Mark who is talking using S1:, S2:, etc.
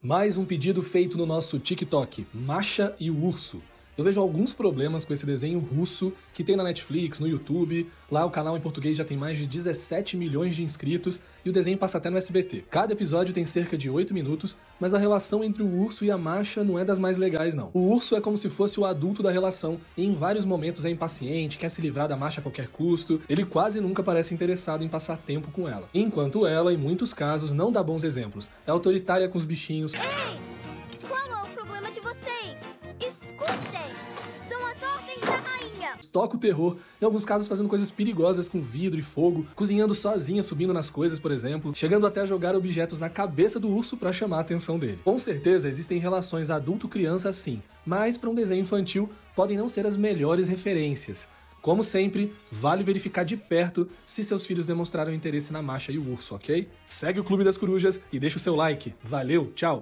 S1: Mais um pedido feito no nosso TikTok, Macha e o Urso. Eu vejo alguns problemas com esse desenho russo que tem na Netflix, no YouTube. Lá o canal em português já tem mais de 17 milhões de inscritos e o desenho passa até no SBT. Cada episódio tem cerca de 8 minutos, mas a relação entre o urso e a Masha não é das mais legais não. O urso é como se fosse o adulto da relação e em vários momentos é impaciente, quer se livrar da Masha a qualquer custo. Ele quase nunca parece interessado em passar tempo com ela. Enquanto ela, em muitos casos, não dá bons exemplos. É autoritária com os bichinhos.
S2: Ei! Qual é o problema de vocês? Escutem!
S1: Toca o terror, em alguns casos fazendo coisas perigosas com vidro e fogo, cozinhando sozinha, subindo nas coisas, por exemplo, chegando até a jogar objetos na cabeça do urso para chamar a atenção dele. Com certeza existem relações adulto-criança sim, mas para um desenho infantil podem não ser as melhores referências. Como sempre, vale verificar de perto se seus filhos demonstraram interesse na marcha e o urso, ok? Segue o Clube das Corujas e deixa o seu like. Valeu, tchau!